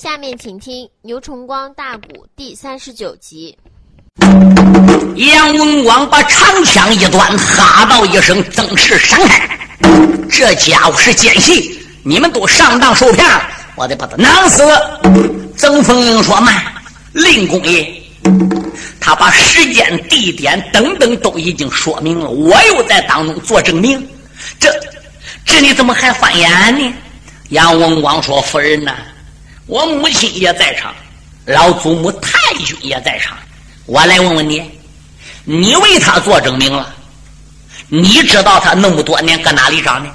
下面请听《牛崇光大鼓》第三十九集。杨文广把长枪一端，哈道一声：“曾氏闪开！这家伙是奸细，你们都上当受骗了，我得把他弄死！”曾凤英说：“慢，令公爷，他把时间、地点等等都已经说明了，我又在当中做证明，这这你怎么还翻眼呢？”杨文广说：“夫人呐，我母亲也在场，老祖母太君也在场，我来问问你。”你为他做证明了，你知道他那么多年搁哪里长的？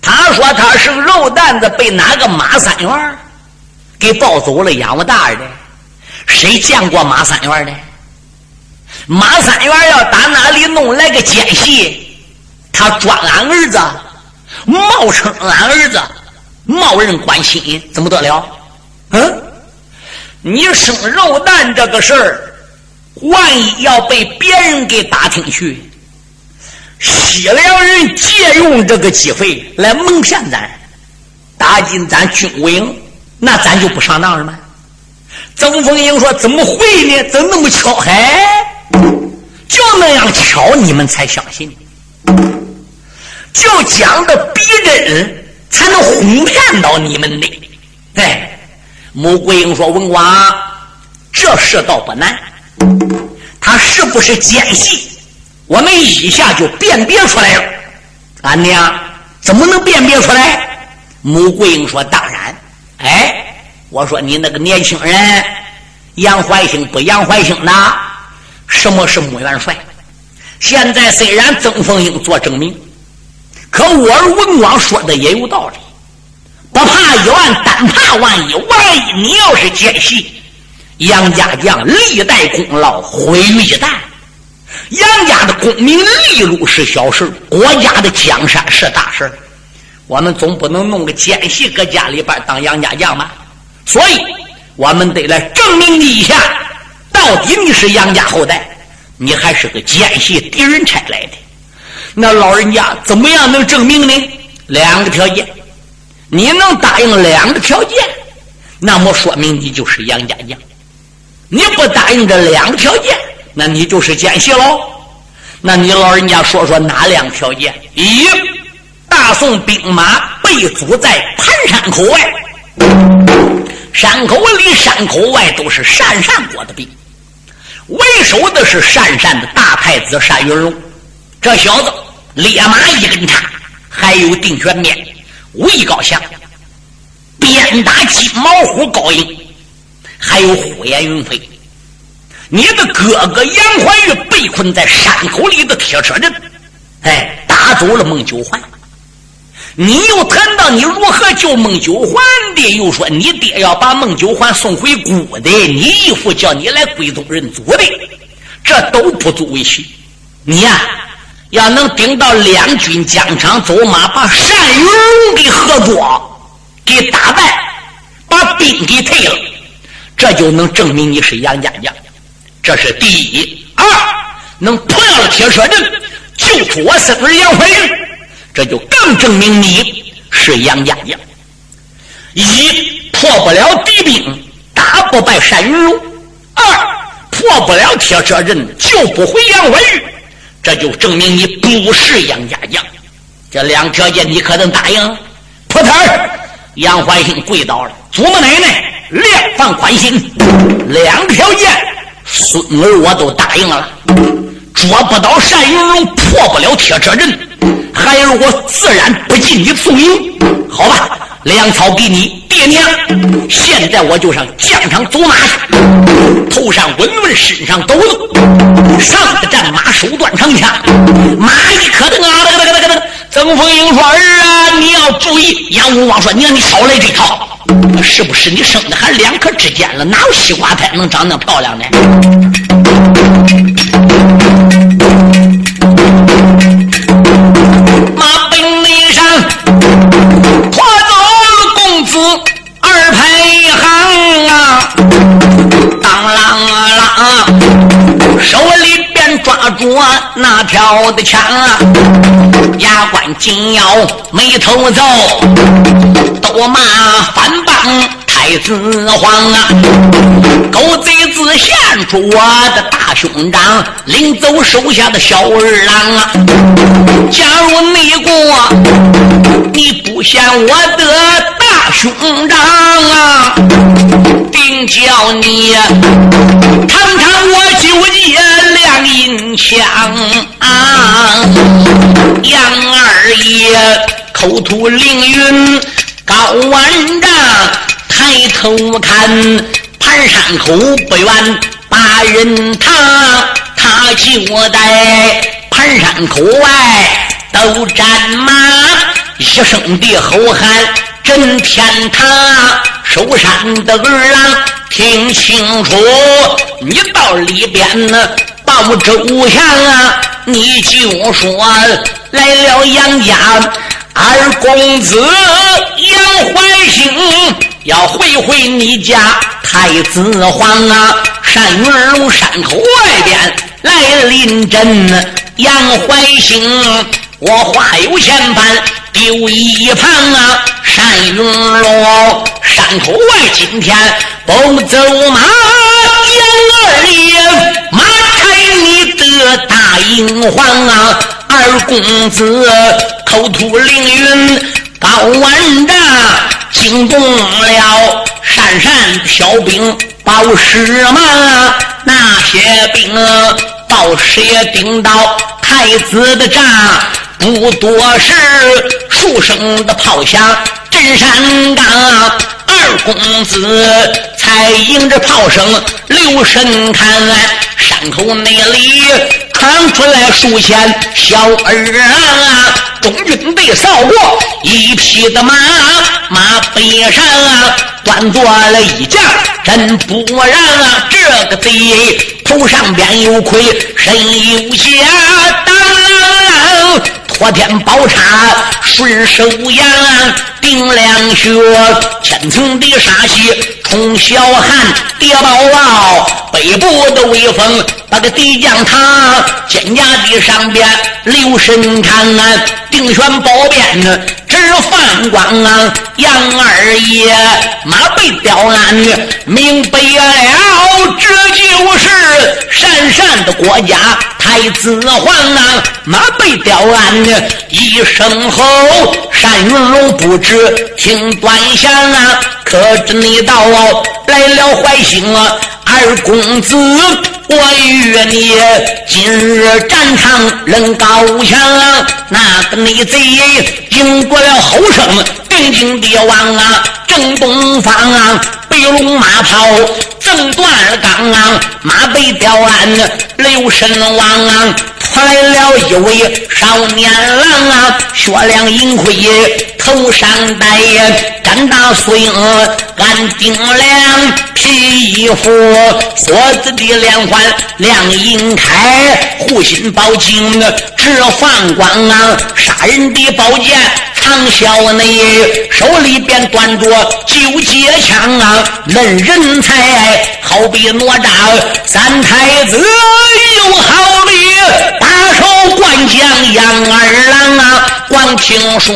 他说他是肉蛋子，被哪个马三元给抱走了，养我大的。谁见过马三元的？马三元要打哪里弄来个奸细，他抓俺儿子，冒充俺儿子，冒认关心，怎么得了？嗯，你生肉蛋这个事儿。万一要被别人给打听去，西凉人借用这个机会来蒙骗咱，打进咱军务营，那咱就不上当了吗？曾凤英说：“怎么会呢？怎那么巧？哎，就那样巧，你们才相信。就讲的逼真，才能哄骗到你们的。”哎，穆桂英说：“文广，这事倒不难。”他是不是奸细？我们一下就辨别出来了。俺娘怎么能辨别出来？穆桂英说：“当然。”哎，我说你那个年轻人杨怀兴不杨怀兴呢？什么是穆元帅？现在虽然曾凤英做证明，可我儿文广说的也有道理。不怕一万，单怕万一。万一你要是奸细。杨家将历代功劳毁于一旦，杨家的功名利禄是小事，国家的江山是大事。我们总不能弄个奸细搁家里边当杨家将吧？所以，我们得来证明你一下，到底你是杨家后代，你还是个奸细敌人差来的。那老人家怎么样能证明呢？两个条件，你能答应两个条件，那么说明你就是杨家将。你不答应这两个条件，那你就是奸细喽。那你老人家说说哪两个条件？一，大宋兵马被阻在盘山口外，山口里、山口外都是鄯善国的兵，为首的是鄯善的大太子单云龙，这小子烈马一根叉，还有定全面、武艺高强，鞭打金毛虎高英。还有呼延云飞，你的哥哥杨怀玉被困在山口里的铁车阵，哎，打走了孟九环。你又谈到你如何救孟九环的，又说你爹要把孟九环送回姑的，你义父叫你来归宗认祖的，这都不足为奇。你呀，要能顶到两军疆场走马，把单云龙给合作，给打败，把兵给退了。这就能证明你是杨家将，这是第一。二，能破了铁车阵，救出我孙儿杨怀玉，这就更证明你是杨家将。一，破不了敌兵，打不败单云龙；二，破不了铁车阵，救不回杨怀玉，这就证明你不是杨家将。这两条件你可能答应？扑腾儿，杨怀兴跪倒了，祖母奶奶。量放宽心，两条件，孙儿我都答应了。捉不到单云龙，破不了铁车阵，孩儿我自然不进你宿营。好吧，粮草给你爹娘。现在我就上疆场走马去，头上稳稳，身上抖抖，上的战马，手段长枪，马一磕噔啊噔噔噔噔噔。曾凤英说：“儿啊，你要注意。”杨文王说：“娘，你少来这套。”是不是你生的还两颗指尖了？哪有西瓜胎能长那漂亮呢？那条的枪啊！牙关紧咬眉头皱，都骂反帮。太子皇啊！狗贼子献出我的大兄长，领走手下的小二郎啊！假如内国你不献我的大兄长啊，定叫你尝尝我九节亮银枪啊！杨二爷口吐凌云高万丈，抬头看盘山口不远八人堂，他就在盘山口外都战马，一声的吼喊震天堂，守山的儿郎听清楚，你到里边呢报周详啊，你就说来了杨家。二公子杨怀兴要会会你家太子皇啊！单云龙山口外边来临阵，杨怀兴，我话有千般丢一旁啊！单云龙山口外今天不走马，杨二爷马开你的大英皇啊！二公子口吐凌云高万丈，惊动了山山小兵报师嘛。那些兵报时也顶到太子的帐，不多时，数声的炮响震山岗。二公子才迎着炮声留神看，山口那里传出来数千小儿郎，中军队扫过一匹的马，马背上啊端坐了一将，真不让这个贼头上边有盔，身有甲，当啷啷。破天宝叉顺手扬，顶两穴，千层的杀气冲霄汉，跌宝宝背部的威风，把个敌将他肩胛的上边留神看啊，定选宝鞭直放光啊，杨二爷马背雕鞍，明白了，这就是闪闪的国家太子皇啊，马背雕鞍。一声吼，单云龙不知听端详啊！可知你到来了坏心啊，二公子，我与你今日战场论高强，那个内贼经过了后生，定睛地望啊，正东方啊，白龙马跑正断了钢啊，马背雕鞍留神望啊。来了一位少年郎啊，雪亮银盔头上戴，干大素缨干顶梁皮衣服，锁子的连环亮银开，护心宝镜直放光啊，杀人的宝剑唐小内，手里边端着九节枪啊，论人才好比哪吒三太子，有好比。大手我关将杨二郎啊！光听说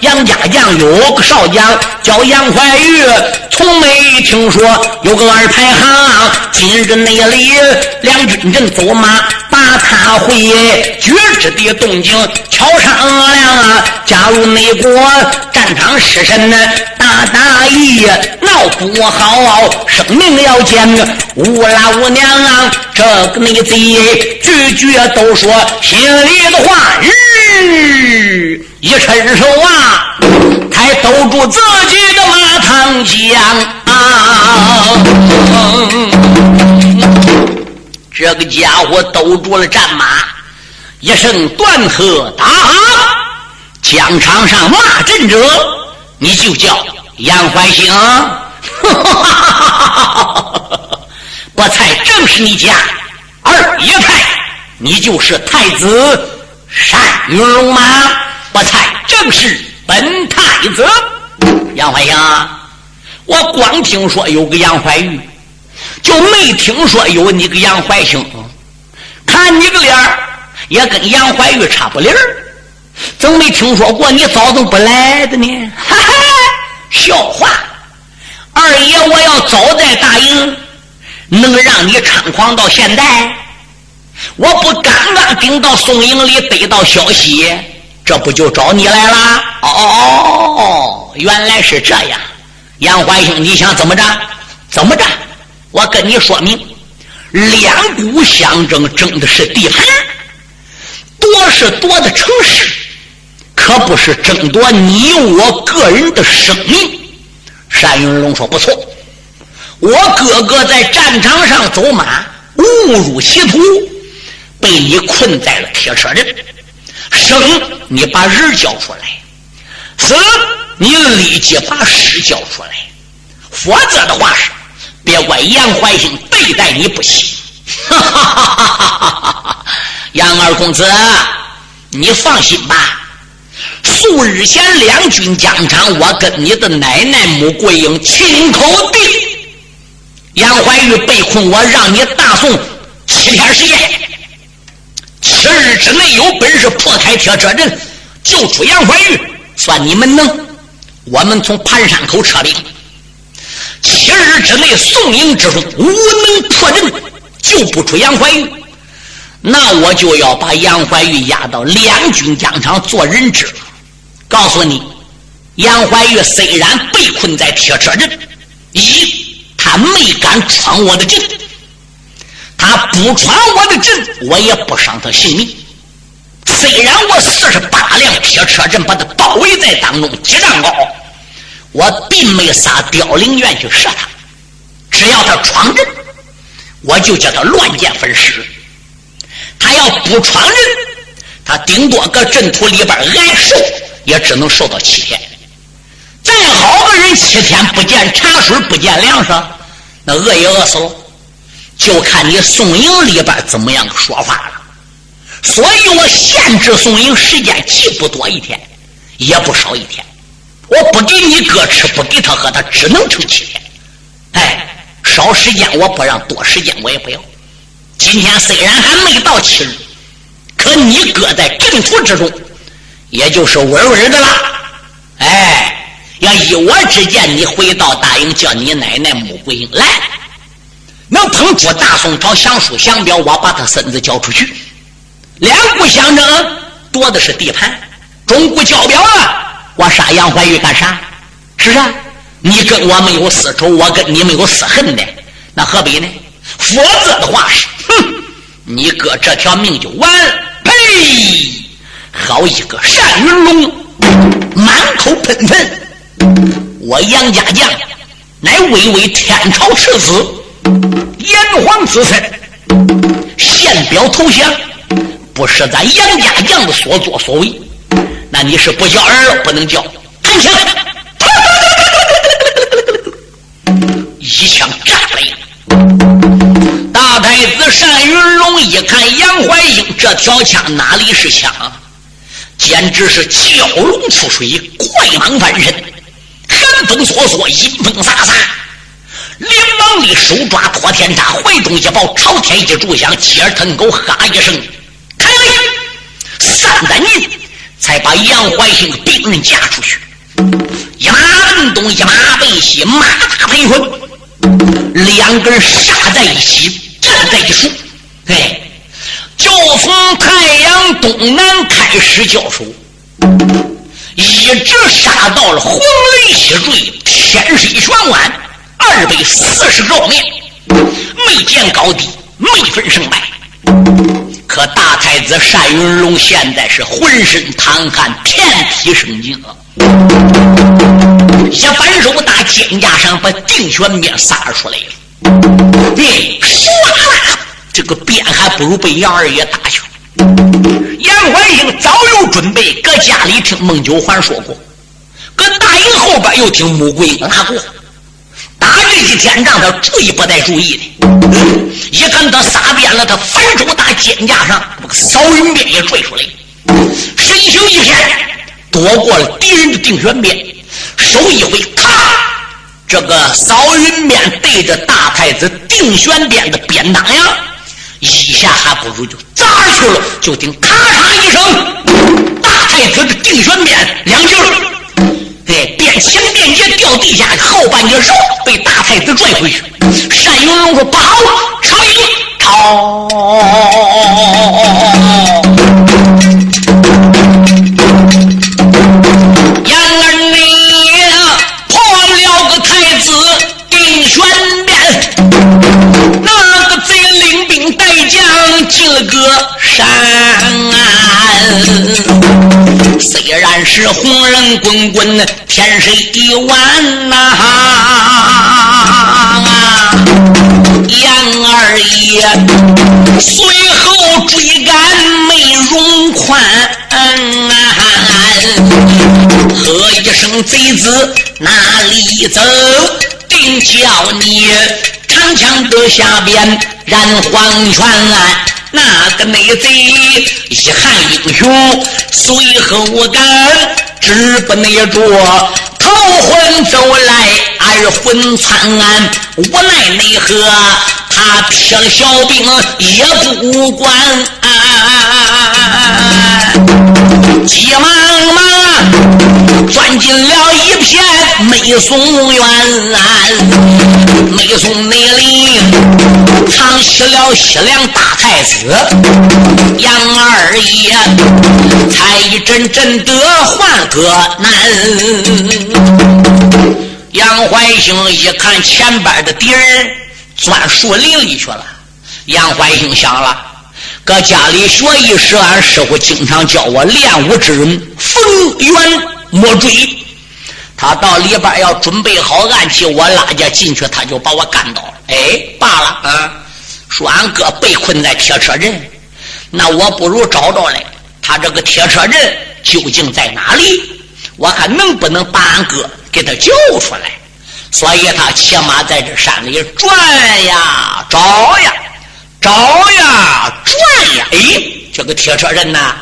杨家将有个少将叫杨怀玉，从没听说有个二排行。今日那里两军阵走马，把他会决之的动静悄商量啊！假如内国战场失神呢，大大意闹不好，生命要见吴老娘啊！这个内贼句句都说心里的话，日一伸手啊，才兜住自己的马唐江！这个家伙兜住了战马，一声断喝打，疆场上骂阵者，你就叫杨怀兴。我猜正是你家二爷派，你就是太子单云龙吗？我猜正是本太子杨怀兴。我光听说有个杨怀玉，就没听说有你个杨怀兴。看你个脸儿，也跟杨怀玉差不离儿，怎么没听说过你早怎么不来的呢？哈哈，笑话。二爷我要早在大营，能让你猖狂到现在？我不刚刚顶到宋营里得到消息，这不就找你来了？哦，原来是这样。杨怀兴，你想怎么着？怎么着？我跟你说明，两股相争，争的是地盘，夺是夺的城市，可不是争夺你我个人的生命。单云龙说：“不错，我哥哥在战场上走马，误入歧途，被你困在了铁车阵。生，你把人交出来；死，你立即把尸交出来。否则的话是，别怪杨怀兴对待你不行。哈哈哈哈哈哈。杨二公子，你放心吧。”数日前，两军疆场，我跟你的奶奶穆桂英亲口的。杨怀玉被困，我让你大宋七天时间，七日之内有本事破开铁车阵，救出杨怀玉，算你们能。我们从盘山口撤兵，七日之内宋营之中无能破阵，救不出杨怀玉，那我就要把杨怀玉押到两军疆场做人质。告诉你，杨怀玉虽然被困在铁车阵，一他没敢闯我的阵，他不闯我的阵，我也不伤他性命。虽然我四十八辆铁车阵把他包围在当中几丈高，我并没撒凋零箭去射他。只要他闯阵，我就叫他乱箭分尸。他要不闯阵，他顶多搁阵土里边挨受。也只能受到七天。再好个人，七天不见茶水，不见粮食，那饿也饿死了。就看你宋营里边怎么样说法了。所以我限制宋营时间，既不多一天，也不少一天。我不给你哥吃，不给他喝，他只能撑七天。哎，少时间我不让，多时间我也不要。今天虽然还没到七日，可你哥在阵图之中。也就是稳稳的了，哎，要依我之见，你回到大营，叫你奶奶穆桂英来，能碰出大宋朝降书降表，我把他孙子交出去。两股相争，夺的是地盘，中古交表啊，我杀杨怀玉干啥？是啊，你跟我没有私仇，我跟你没有私恨的，那何必呢？否则的话是，哼，你哥这条命就完了。呸！好一个单云龙，满口喷粪！我杨家将乃巍巍天朝赤子，炎黄子孙，献表投降，不是咱杨家将的所作所为，那你是不叫儿，不能叫安枪！一枪炸了！大太子单云龙一看杨怀英这条枪哪里是枪？简直是蛟龙出水，怪蟒翻身，寒风索索，阴风飒飒。连忙的手抓托天叉，怀中一抱，朝天一炷香，鸡儿腾狗哈一声，开了三担银，才把杨怀兴兵刃架出去。一马奔东，一马奔西，马踏飞魂，两根杀在一起，站在一处。哎。就从太阳东南开始交手，一直杀到了红雷起坠，天水旋弯，二百四十照面，没见高低，没分胜败。可大太子单云龙现在是浑身淌汗，遍体生津啊！一反手打肩胛上，把定玄鞭撒出来了，对，唰啦！这个鞭还不如被杨二爷打去。杨怀兴早有准备，搁家里听孟九环说过，搁大营后边又听穆桂英拉过。打这一天仗，他注意不带注意的。一看他撒鞭了，他反手打肩架上，把个扫云鞭也拽出来，身形一闪，躲过了敌人的定旋鞭，手一挥，咔，这个扫云鞭对着大太子定旋鞭的鞭当呀。一下还不如就砸去了，就听咔嚓一声，大太子的定旋鞭两截对，前鞭结掉地下，后半截手被大太子拽回去。单云龙说：“不好，朝营朝。”杨二你破了个太子定玄殿，那个贼领兵带将进了个山。虽然是红人滚滚，天水一碗呐。杨二爷随后追赶没容宽，喝一声贼子哪里走？定叫你长枪的下边燃黄泉。那个内贼一汉英雄，随后赶止不耐着。逃魂走来，二魂窜，无奈奈何，他撇了小兵也不管，急忙片美松园，美松内里藏起了西凉大太子杨二爷，才一阵阵的换个难。杨怀兴一看前边的敌人钻树林里去了，杨怀兴想了：搁家里学艺时，俺师傅经常教我练武之人，逢远莫追。他到里边要准备好暗器，我拉家进去，他就把我干倒了。哎，罢了啊！说俺哥被困在铁车阵，那我不如找着来，他这个铁车阵究竟在哪里？我看能不能把俺哥给他救出来，所以他骑马在这山里转呀找呀，找呀转呀，哎，这个铁车阵呐，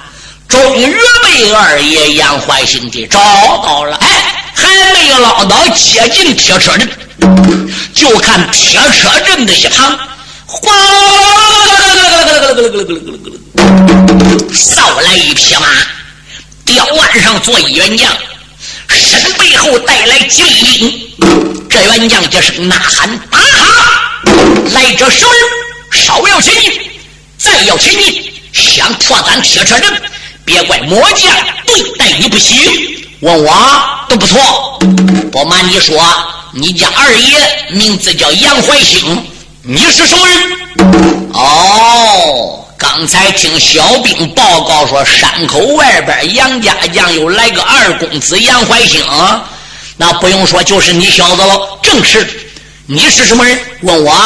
终于被二爷杨怀兴给找到了。哎，还没有捞到接近铁车阵，就看铁车阵的一旁，哗啦啦啦啦啦啦啦啦啦，扫来一匹马。吊腕上坐一员将，身背后带来金兵。这员将一声呐喊：“打哈！来者什么人？稍要前进，再要前进，想破咱铁车阵，别怪魔将对待你不行。问我都不错。不瞒你说，你家二爷名字叫杨怀兴，你是什么人？哦。”刚才听小兵报告说，山口外边杨家将又来个二公子杨怀兴，那不用说，就是你小子了。正是，你是什么人？问我，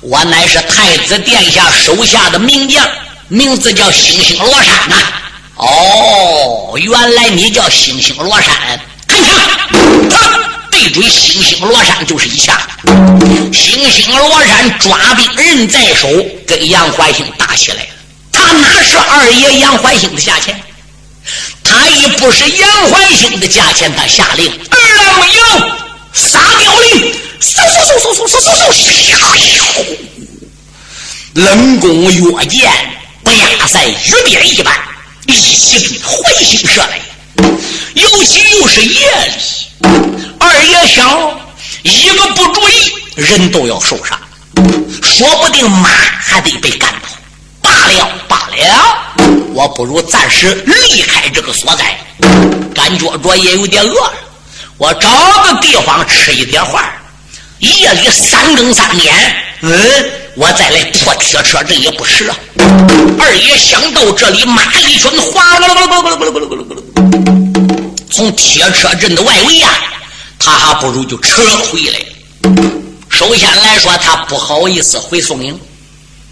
我乃是太子殿下手下的名将，名字叫星星罗山呐。哦，原来你叫星星罗山。看枪！对准星星罗山就是一下，星星罗山抓兵人在手，跟杨怀兴打起来了。他哪是二爷杨怀兴的下钱？他一不是杨怀兴的价钱，他下令二郎没有撒吊令，嗖嗖嗖嗖嗖嗖嗖嗖，冷弓月箭，不亚在雨点一般，一起怀星射来，尤其又是夜里。二爷想，一个不注意，人都要受伤，说不定马还得被干倒。罢了罢了，我不如暂时离开这个所在。感觉着也有点饿了，我找个地方吃一点饭。夜里三更三点，嗯，我再来破铁车阵也不迟啊。二爷想到这里骂了一声哗啦啦啦啦啦啦从铁车阵的外围呀他还不如就撤回来首先来说他不好意思回宋营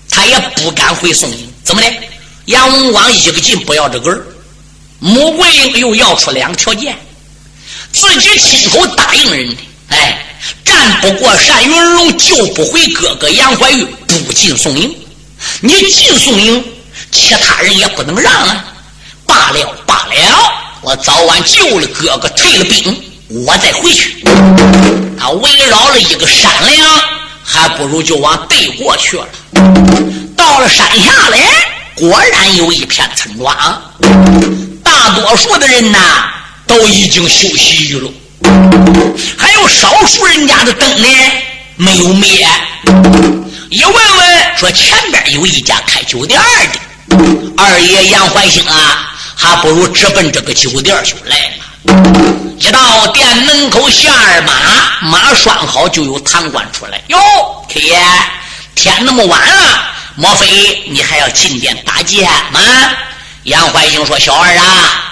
他也不敢回宋营。怎么的？杨文广一个劲不要这个儿穆桂英又要出两个条件自己亲口答应人的。哎战不过单云龙，救不回哥哥杨怀玉，不进宋营。你进宋营，其他人也不能让啊。罢了罢了，我早晚救了哥哥，退了兵。我再回去，他围绕了一个山梁，还不如就往对过去了。到了山下来，果然有一片村庄，大多数的人呐都已经休息了，还有少数人家的灯呢没有灭。一问问，说前边有一家开酒店的。二爷杨怀兴啊，还不如直奔这个酒店就来了。一到店门口下二马，马拴好，就有堂官出来。哟，客爷，天那么晚了，莫非你还要进店打劫吗？杨怀兴说：“小二啊，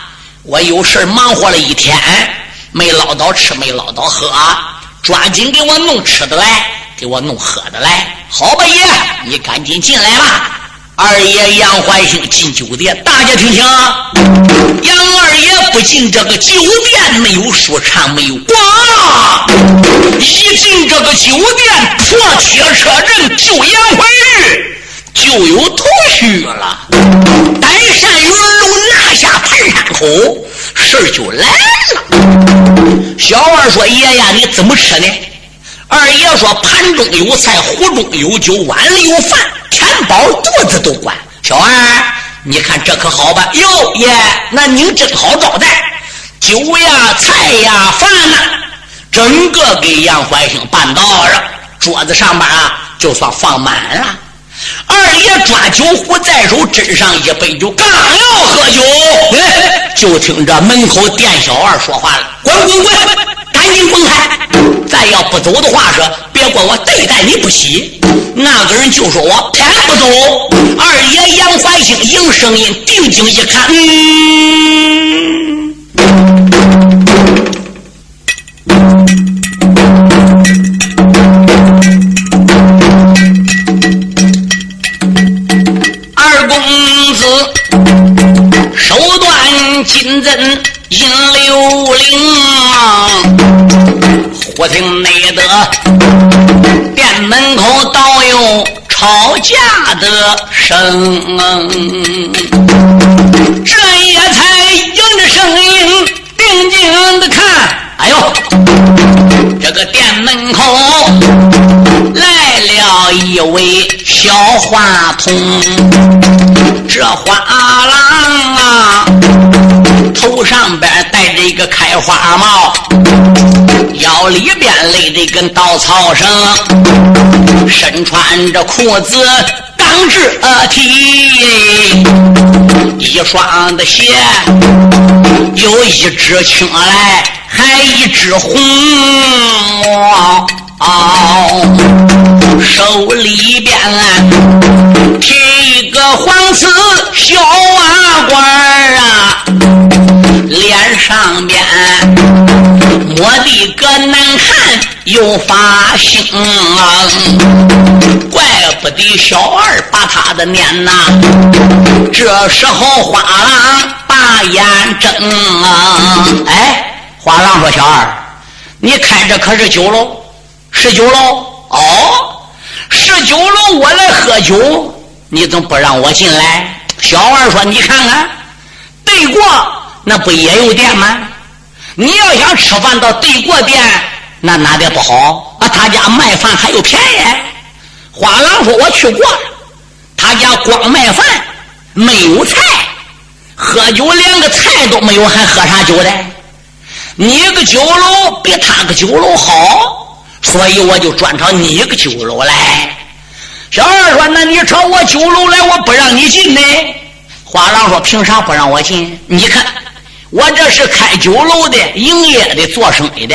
我有事忙活了一天，没捞到吃，没捞到喝，抓紧给我弄吃的来，给我弄喝的来。好吧，爷，你赶紧进来吧。”二爷杨怀兴进酒店，大家听清，杨二爷不进这个酒店，没有说唱，没有光，一进这个酒店，破铁车阵救杨怀玉，就有头绪了。单山云楼拿下盘山口，事儿就来了。小二说：“爷呀，你怎么吃呢？”二爷说：“盘中有菜，壶中有酒，碗里有饭。”填饱肚子都管，小二，你看这可好吧？哟爷，那您真好招待，酒呀、菜呀、饭呐，整个给杨怀兴办到了。桌子上边啊，就算放满了。二爷抓酒壶在手，斟上一杯酒，刚要喝酒，哎，就听着门口店小二说话了：“滚滚滚，赶紧滚开！再要不走的话，说别怪我对待你不喜。”那个人就说我偏不走。二爷杨怀兴应声音，定睛一看，二引流灵，忽听内得。店门口倒有吵架的声，这也才迎着声音定睛的看。哎呦，这个店门口来了一位小花童，这花郎啊，头上边戴着一个开花帽。腰里边勒着一根稻草绳，身穿着裤子钢制体，一双的鞋，有一只青来，还一只红，手里边提一个黄瓷小瓦罐啊，上边。我的个难看又发兴，怪不得小二把他的念呐。这时候花郎把眼睁啊，哎，花郎说：“小二，你开这可是酒楼？是酒楼？哦，是酒楼，我来喝酒，你怎么不让我进来？”小二说：“你看看，对过那不也有店吗？”你要想吃饭到对过店，那哪点不好啊？他家卖饭还有便宜。花郎说：“我去过了，他家光卖饭没有菜，喝酒连个菜都没有，还喝啥酒的？你个酒楼比他个酒楼好，所以我就专朝你个酒楼来。”小二说：“那你朝我酒楼来，我不让你进呢。”花郎说：“凭啥不让我进？你看。”我这是开酒楼的，营业的，做生意的。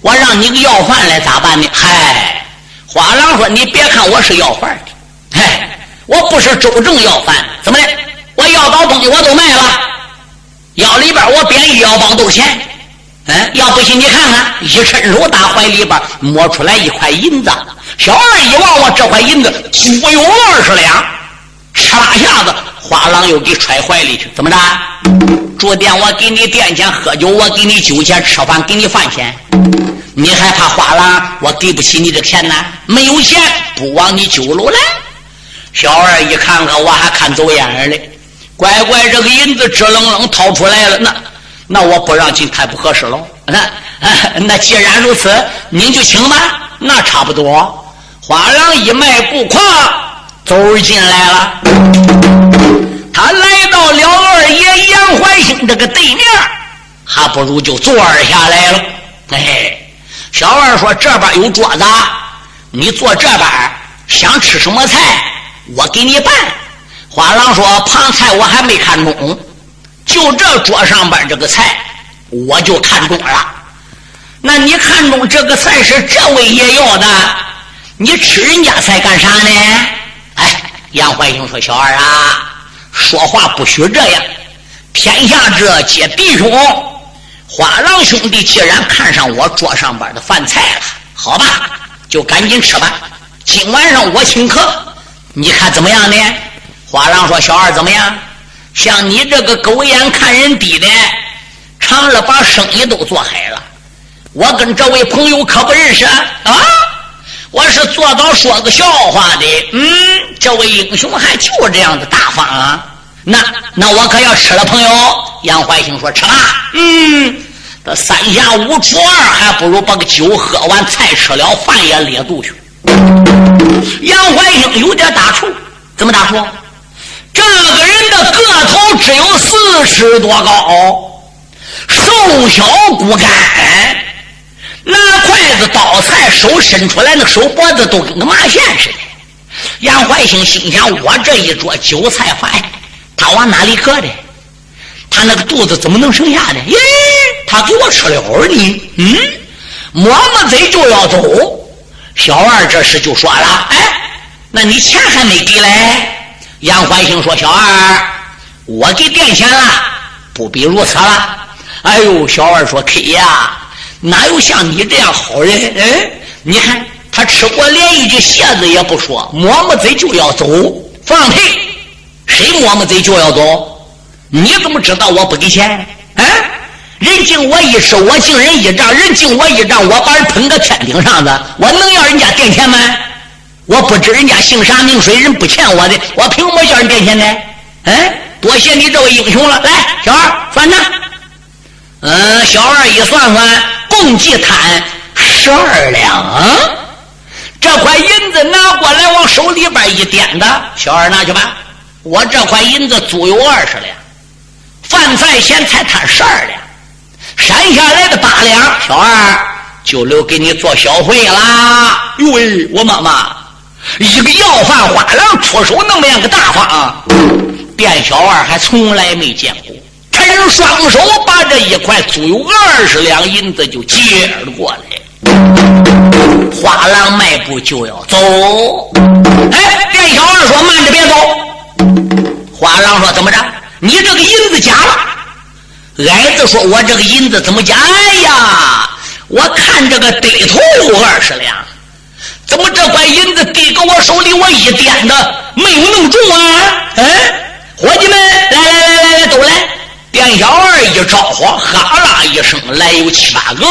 我让你个要饭来咋办呢？嗨，花郎说：“你别看我是要饭的，嗨，我不是周正要饭。怎么的？我要到东西我都卖了，腰里边我编一腰包都钱。嗯，要不信你看看，一伸手打怀里边摸出来一块银子。小二一望我这块银子，足有二十两。吃拉下子，花郎又给揣怀里去。怎么着？住店，我给你店钱；喝酒，我给你酒钱；吃饭，给你饭钱。你还怕花郎？我给不起你这钱呢？没有钱，不往你酒楼来。小二一看看，我还看走眼嘞。乖乖，这个银子直愣愣掏出来了，那那我不让进太不合适了。那那既然如此，您就请吧。那差不多。花郎一迈步，跨走进来了。他来到了二爷杨怀兴这个对面，还不如就坐下来了。哎，小二说：“这边有桌子，你坐这边，想吃什么菜，我给你办。花郎说：“旁菜我还没看中，就这桌上边这个菜，我就看中了。那你看中这个菜是这位爷要的，你吃人家菜干啥呢？”哎，杨怀兴说：“小二啊，说话不许这样。天下这皆弟兄，花郎兄弟既然看上我桌上边的饭菜了，好吧，就赶紧吃吧。今晚上我请客，你看怎么样呢？”花郎说：“小二怎么样？像你这个狗眼看人低的，长了把生意都做害了。我跟这位朋友可不认识啊！我是做到说个笑话的。嗯，这位英雄还就这样的大方啊！那那我可要吃了，朋友。”杨怀兴说：“吃吧。嗯，这三下五除二，还不如把个酒喝完，菜吃了，饭也咧肚去。”杨怀兴有点打怵，怎么打怵？这个人的个头只有四尺多高，瘦小骨干，拿筷子刀菜，手伸出来，那手脖子都跟个麻线似的。杨怀兴心想：我这一桌酒菜饭，他往哪里搁的？他那个肚子怎么能剩下的？咦，他给我吃了呢？嗯，抹抹嘴就要走。小二这时就说了：“哎，那你钱还没给嘞？”杨怀兴说：“小二，我给垫钱了，不比如此了。”哎呦，小二说：“K 呀，哪有像你这样好人？嗯，你看他吃过连一句谢字也不说，抹抹嘴就要走。放屁！谁抹抹嘴就要走？你怎么知道我不给钱？啊？人敬我一尺，我敬人一丈；人敬我一丈，我把人捧到天顶上的，我能要人家垫钱吗？”我不知人家姓啥名谁，人不欠我的，我凭什么叫人垫钱呢？嗯，多谢你这位英雄了。来，小二算账。嗯，小二一算算，共计摊十二两。这块银子拿过来，往手里边一掂的，小二拿去吧。我这块银子足有二十两，饭菜钱才摊十二两，剩下来的八两，小二就留给你做小费啦。哟喂，我妈妈。一个要饭花郎出手那么样个大方，店小二还从来没见过。趁双手把这一块足有二十两银子就接了过来，花郎迈步就要走。哎，店小二说：“慢着，别走。”花郎说：“怎么着？你这个银子假了？”矮子说：“我这个银子怎么假？哎呀，我看这个堆头有二十两。”怎么这块银子递给我手里，我一掂的没有弄重啊？哎，伙计们，来来来来来，都来！小二一招呼，哈啦一声，来有七八个，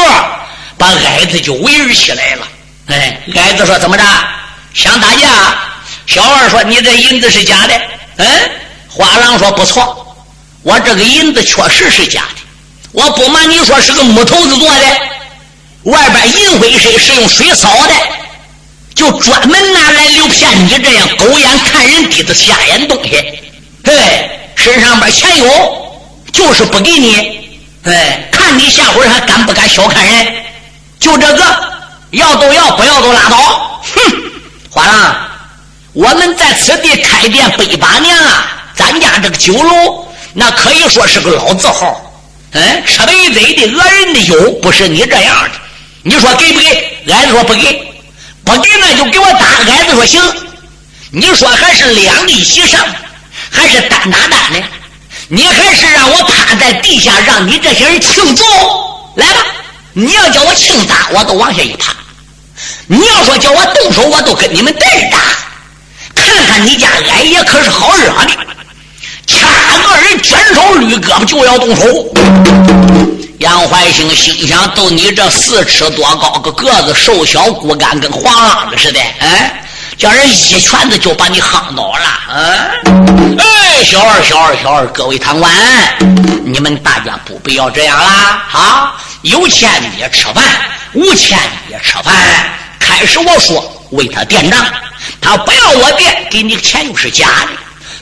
把矮子就围起来了。哎，矮子说：“怎么着？想打架？”小二说：“你这银子是假的。”嗯，花郎说：“不错，我这个银子确实是假的。我不瞒你说，是个木头子做的，外边银灰色，是用水扫的。”就专门拿来留骗你这样狗眼看人低的瞎眼东西，嘿，身上边钱有，就是不给你，哎，看你下回还敢不敢小看人？就这个，要都要，不要都拉倒。哼，花郎，我们在此地开店百八年了，咱家这个酒楼那可以说是个老字号，嗯，吃白嘴的讹人的有，不是你这样的。你说给不给？俺说不给。不给那就给我打。矮子说行。你说还是两利息上，还是单打单的？你还是让我趴在地下，让你这些人庆祝？来吧，你要叫我庆打，我都往下一趴；你要说叫我动手，我都跟你们对着打。看看你家矮爷可是好惹的，掐个人卷手捋胳膊就要动手。杨怀兴心想：都你这四尺多高个个子，瘦小骨干，跟黄狼子似的，哎，叫人一拳子就把你夯倒了，嗯，小二，小二，小二，各位贪官，你们大家不必要这样啦，啊，有钱也吃饭，无钱也吃饭。开始我说为他垫账，他不要我垫，给你钱又是假的，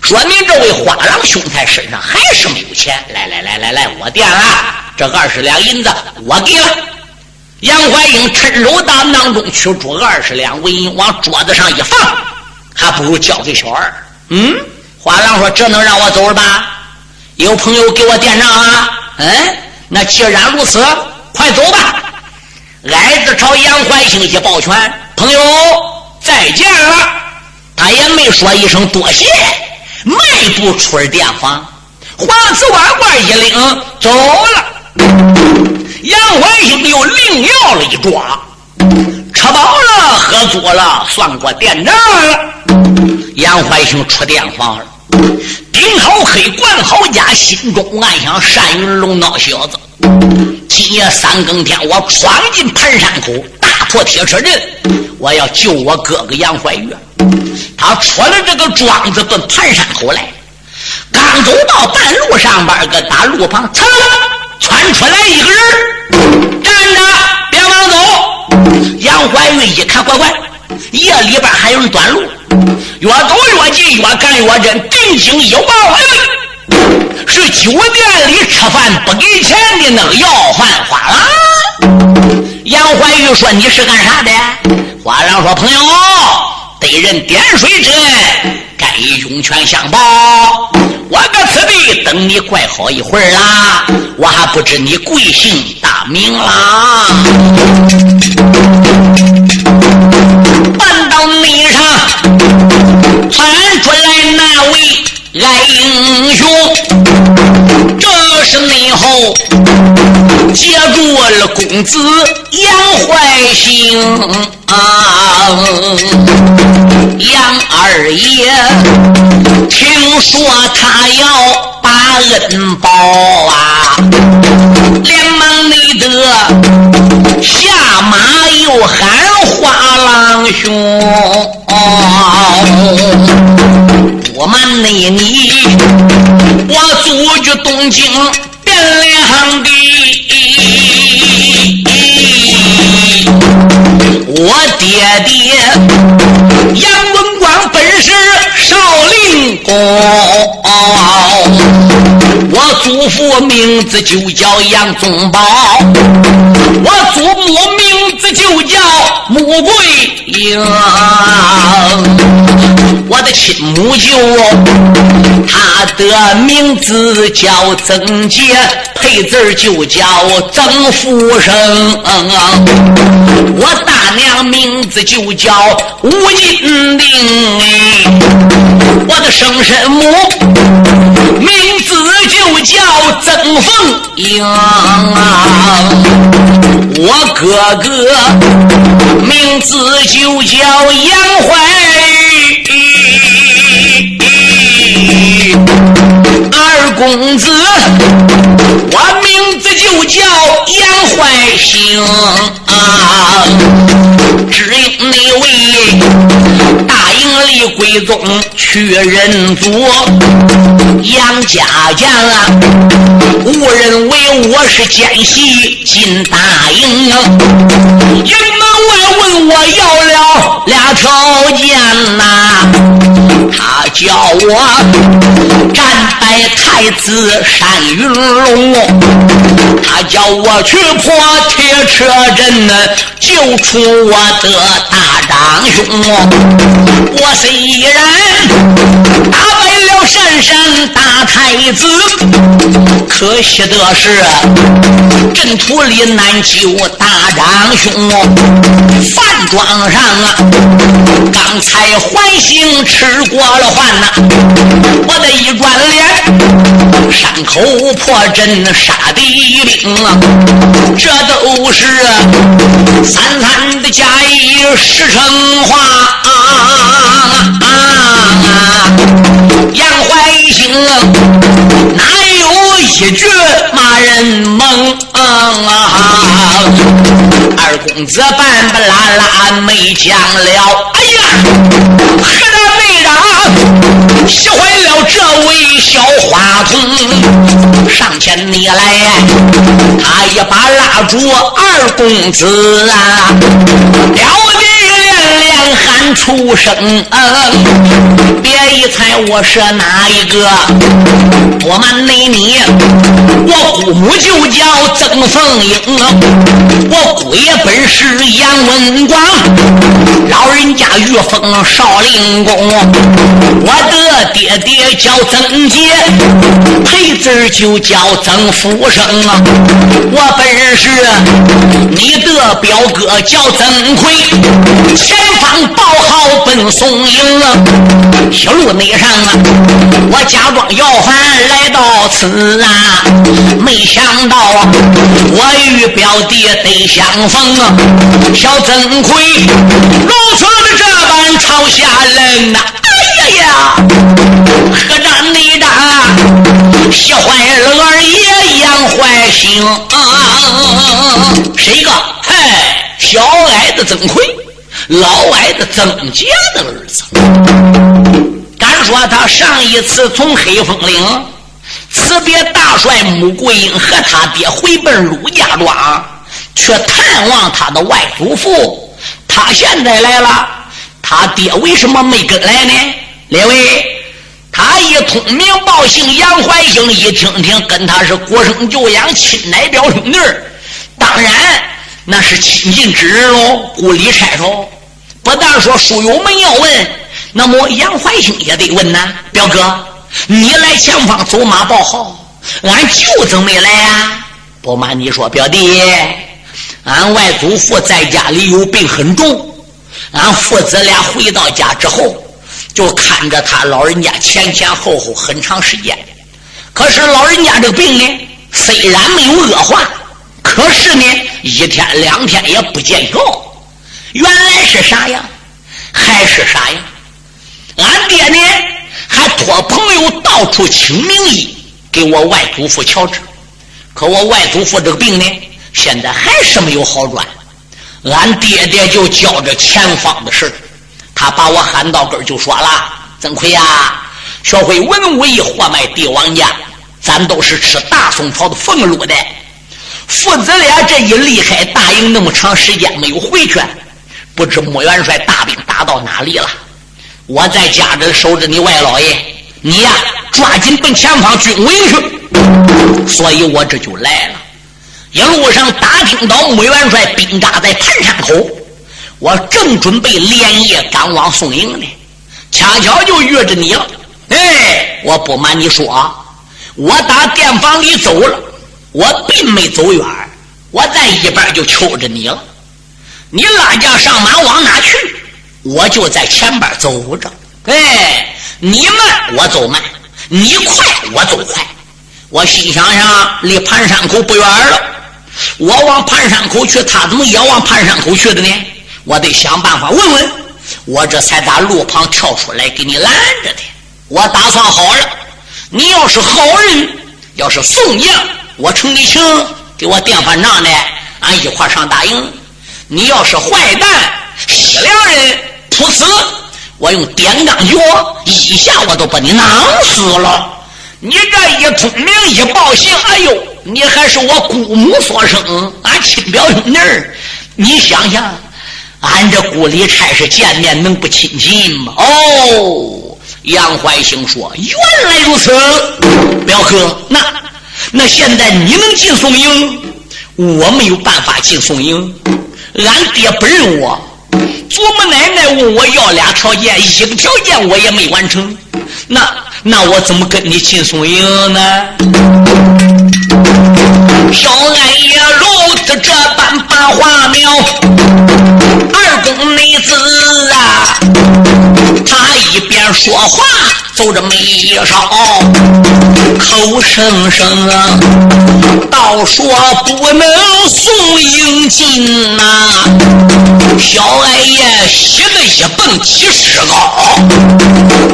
说明这位花郎兄台身上还是没有钱。来来来来来，我垫了。这二十两银子我给了，杨怀英趁手当当中取出二十两纹银，往桌子上一放，还不如交给小二。嗯，花郎说：“这能让我走了吧？有朋友给我垫账啊。嗯，那既然如此，快走吧。”矮子朝杨怀兴一抱拳：“朋友，再见了。”他也没说一声多谢，迈步出了店房。黄瓷碗罐一领，走了。杨怀兴又另要了一桌，吃饱了，喝足了，算过店账了。杨怀兴出店房了，顶好黑，管好家，心中暗想：单云龙闹小子，今夜三更天，我闯进盘山口大破铁车阵，我要救我哥哥杨怀玉。他出了这个庄子，奔盘山口来，刚走到半路上边，个大路旁，噌。窜出来一个人，站着，别往走。杨怀玉一看，乖乖，夜里边还有人断路，越走越近，越赶越真。定睛一望，哎，是酒店里吃饭不给钱的那个要饭花郎。杨怀玉说：“你是干啥的？”花郎说：“朋友，得人点水针，该涌泉相报。”我搁此地等你怪好一会儿啦，我还不知你贵姓大名啦。半道内上来英雄，这是内后接住了公子杨怀兴，杨二爷。听说他要把恩报啊，连忙内得下马又喊花郎兄，不瞒内你，我祖居东京汴梁的，我爹爹祖父名字就叫杨宗保，我祖母名字就叫穆桂英，我的亲母舅，他的名字叫曾杰，配字就叫曾福生，我大娘名字就叫吴金玲。我的生身母名叫曾凤英啊，我哥哥名字就叫杨怀。玉，二公子我名字就叫杨怀兴啊，只因那位大营里归宗。去人族，杨家将啊，误认为我是奸细进大营啊，营门外问我要了俩条件呐，他叫我站子单云龙，他叫我去破铁车阵，救出我的大长兄，我虽然。打败山山大太子，可惜的是阵图里难救大长兄。饭庄上啊，刚才还行吃过了饭呐，我的一转脸，山口破阵杀敌兵啊，这都是三三的假意实成话啊。杨怀兴哪有一句骂人猛啊？二公子半不拉拉没讲了。哎呀，何大队长喜欢了这位小花童，上前你来，他一把拉住二公子啊，了。出出生。别一猜我是哪一个，我瞒内你，我姑母就叫曾凤英，我姑爷本是杨文广，老人家御封少林公，我的爹爹叫曾杰，陪字就叫曾福生啊，我本是你的表哥叫曾奎，前方报奔宋营啊，一路内上啊，我假装要饭来到此啊，没想到啊，我与表弟得相逢啊，小曾奎如此的这般朝下人呐，哎呀呀，何战内战，气坏了二爷杨怀兴啊，谁个？嗨，小矮子曾奎。老矮的曾家的儿子，敢说他上一次从黑风岭辞别大帅穆桂英和他爹回奔陆家庄，去探望他的外祖父。他现在来了，他爹为什么没跟来呢？列位，他一通名报姓杨怀兴，一听听跟他是国生舅养亲奶表兄弟当然那是亲近之人喽，故里差喽。不但说书友们要问，那么杨怀兴也得问呐。表哥，你来前方走马报号，俺舅怎么没来呀？不瞒你说，表弟，俺外祖父在家里有病很重，俺父子俩回到家之后，就看着他老人家前前后后很长时间。可是老人家这病呢，虽然没有恶化，可是呢，一天两天也不见效。原来是啥呀？还是啥呀？俺爹呢，还托朋友到处请名医给我外祖父瞧治，可我外祖父这个病呢，现在还是没有好转。俺爹爹就叫着前方的事他把我喊到跟儿就说了：“曾奎呀，学会文武艺，活埋帝王家，咱都是吃大宋朝的俸禄的。父子俩这一离开大营那么长时间没有回去。”不知穆元帅大兵打到哪里了？我在家里守着你外老爷，你呀抓紧奔前方军营去。所以我这就来了。一路上打听到穆元帅兵扎在盘山口，我正准备连夜赶往宋营呢，恰巧就遇着你了。哎，我不瞒你说，我打店房里走了，我并没走远，我在一边就求着你了。你拉架上马往哪去？我就在前边走着。哎，你慢我走慢，你快我走快。我心想想，离盘山口不远了。我往盘山口去，他怎么也往盘山口去的呢？我得想办法问问。我这才打路旁跳出来给你拦着的。我打算好了，你要是好人，要是宋将，我承你情，给我垫饭账的，俺一块上大营。你要是坏蛋、西凉人，不死，我用点钢脚一下我都把你囊死了。你这一通名一报姓，哎呦，你还是我姑母所生，俺亲表兄弟。你想想，俺这故里差事见面能不亲近吗？哦，杨怀兴说：“原来如此，表哥，那那现在你能进宋营，我没有办法进宋营。”俺爹不认我，祖母奶奶问我要俩条件，一个条件我也没完成。那那我怎么跟你进宋营呢？小俺爷如此这般把话苗，二公妹子啊，他一边说话。走着眉梢，口声声啊，倒说不能送迎进呐。小矮爷喜得一蹦几尺高，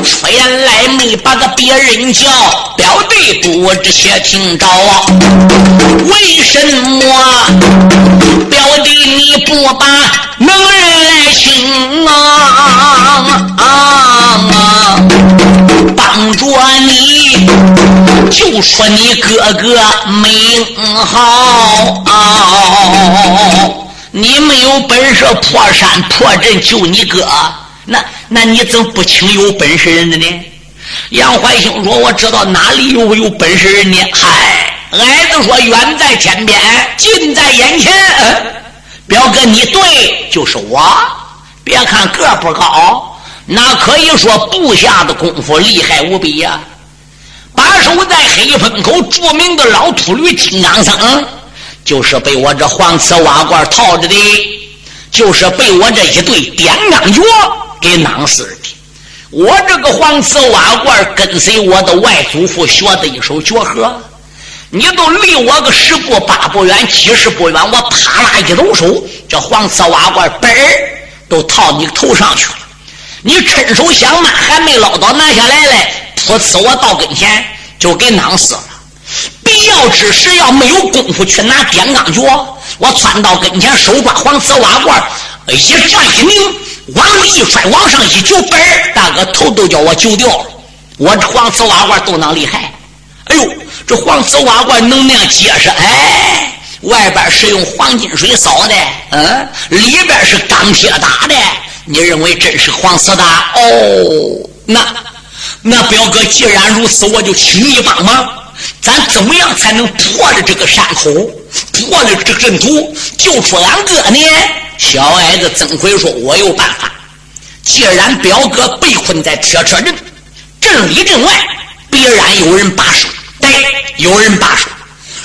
出言来没把个别人叫，表弟不知且听着，为什么表弟你不把能人来请啊啊？帮着你，就说你哥哥命好，你没有本事破山破阵救你哥，那那你怎么不请有本事人的呢？杨怀兴说：“我知道哪里有有本事人呢？嗨，矮子说：远在天边，近在眼前。表哥，你对，就是我。别看个不高，那可以说部下的功夫厉害无比呀。把守在黑风口著名的老秃驴金刚僧，就是被我这黄瓷瓦罐套着的，就是被我这一对点钢脚给囊死的。”我这个黄瓷瓦罐跟随我的外祖父学的一手绝活，你都离我个十步八步远，几十步远，我啪啦一抖手，这黄瓷瓦罐嘣儿都套你头上去了。你趁手想骂，还没捞到拿下来嘞，噗呲，我到跟前就给囊死了。必要之时，要没有功夫去拿点钢脚，我窜到跟前，手抓黄瓷瓦罐，一转一拧。往里一摔，往上一揪，嘣儿大哥头都叫我揪掉了。我这黄瓷瓦罐都能厉害，哎呦，这黄瓷瓦罐能那样结实，哎，外边是用黄金水烧的，嗯，里边是钢铁打的。你认为真是黄色的？哦，那那表哥，既然如此，我就请你帮忙。咱怎么样才能破了这个山口，破了这阵图，救出俺哥呢？小矮子曾奎说：“我有办法。既然表哥被困在铁车阵，阵里阵外必然有人把守，对，有人把守。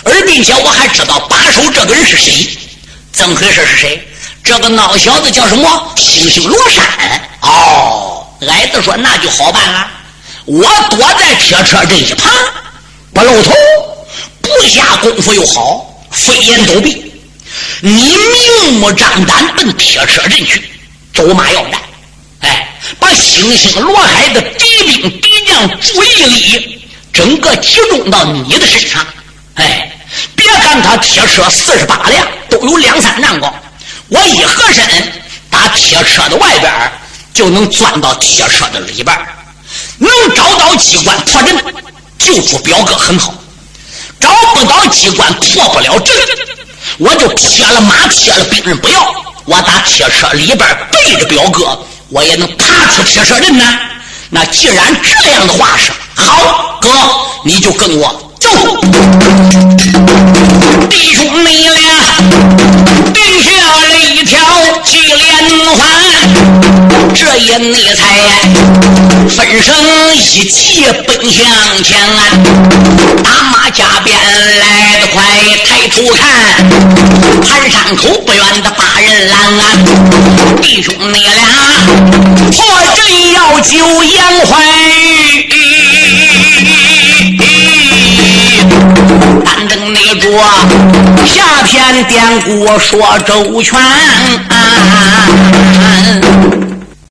而并且我还知道把守这个人是谁。曾奎说是谁？这个孬小子叫什么？星星罗山。哦，矮子说那就好办了。我躲在铁车阵一旁，不露头，不下功夫又好，飞檐走壁。”你明目张胆奔铁车阵去，走马要战，哎，把星星罗海的敌兵敌将注意力整个集中到你的身上，哎，别看他铁车四十八辆，都有两三丈高，我一合身，打铁车的外边就能钻到铁车的里边能找到机关破阵，救出表哥很好；找不到机关破不了阵。我就撇了马，撇了兵刃，不要我打铁车里边背着表哥，我也能爬出铁车阵呢。那既然这样的话是好，哥你就跟我走。弟兄你俩定下了一条计连环，这一你才分身一骑奔向前，打马加鞭来得快，抬头看，盘山口不远的八人拦，弟兄你俩破阵要救杨怀单等你着下篇典故说周全。